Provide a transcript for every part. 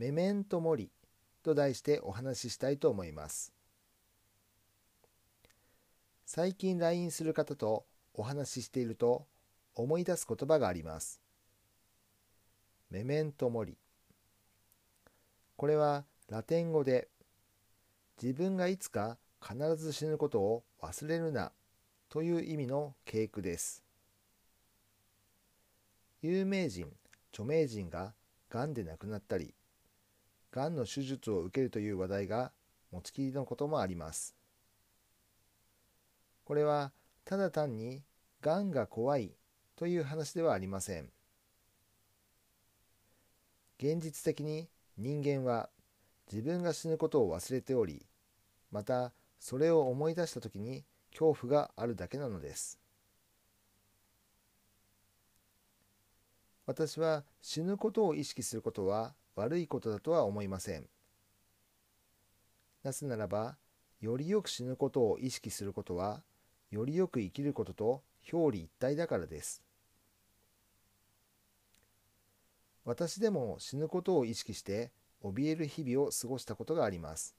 メメントモリと題してお話ししたいと思います。最近 LINE する方とお話ししていると思い出す言葉がありますメメントモリこれはラテン語で自分がいつか必ず死ぬことを忘れるなという意味の警句です。有名人著名人ががんで亡くなったりがんの手術を受けるという話題が持ちきりのこともあります。これはただ単にがんが怖いという話ではありません。現実的に人間は自分が死ぬことを忘れておりまたそれを思い出した時に恐怖があるだけなのです。私は死ぬことを意識することは悪いことだとは思いません。なぜならば、よりよく死ぬことを意識することは、よりよく生きることと表裏一体だからです。私でも死ぬことを意識して怯える日々を過ごしたことがあります。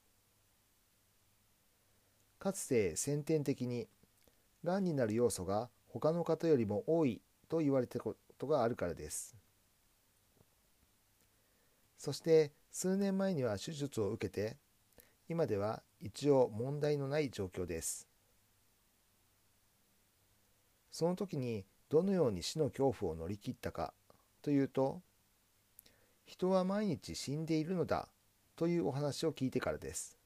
かつて先天的に、がんになる要素が他の方よりも多いと言われてことがあるからです。そして数年前には手術を受けて今では一応問題のない状況です。その時にどのように死の恐怖を乗り切ったかというと人は毎日死んでいるのだというお話を聞いてからです。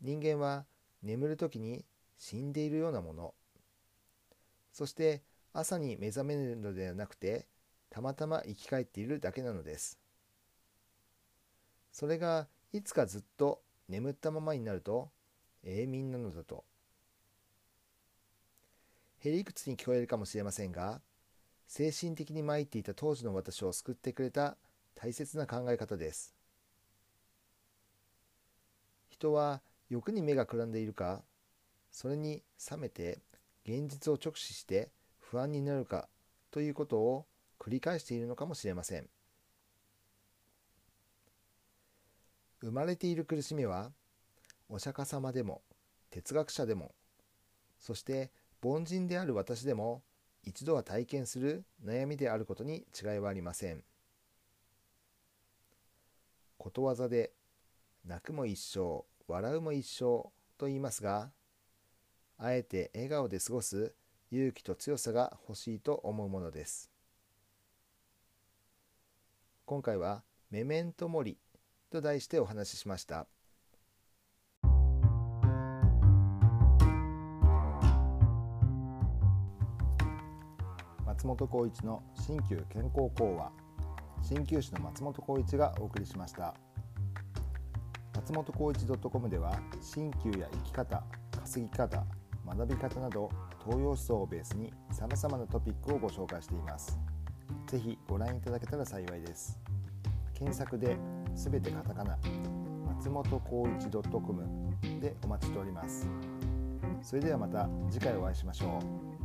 人間は眠る時に死んでいるようなものそして朝に目覚めるのではなくてたまたま生き返っているだけなのです。それがいつかずっと眠ったままになると永眠なのだと。へりくつに聞こえるかもしれませんが精神的に参っていた当時の私を救ってくれた大切な考え方です。人は欲に目がくらんでいるかそれに冷めて現実を直視して不安になるかということを繰り返しているのかもしれません。生まれている苦しみはお釈迦様でも哲学者でもそして凡人である私でも一度は体験する悩みであることに違いはありません。ことわざで泣くも一生笑うも一生と言いますがあえて笑顔で過ごす勇気と強さが欲しいと思うものです。今回はメメントモリと題してお話ししました。松本浩一の新旧健康講話。鍼灸師の松本浩一がお送りしました。松本浩一 .com では鍼灸や生き方稼ぎ方学び方など東洋思想をベースにさまざまなトピックをご紹介しています。ぜひご覧いただけたら幸いです。検索で「全てカタカナ」松本浩一 .com でお待ちしております。それではまた次回お会いしましょう。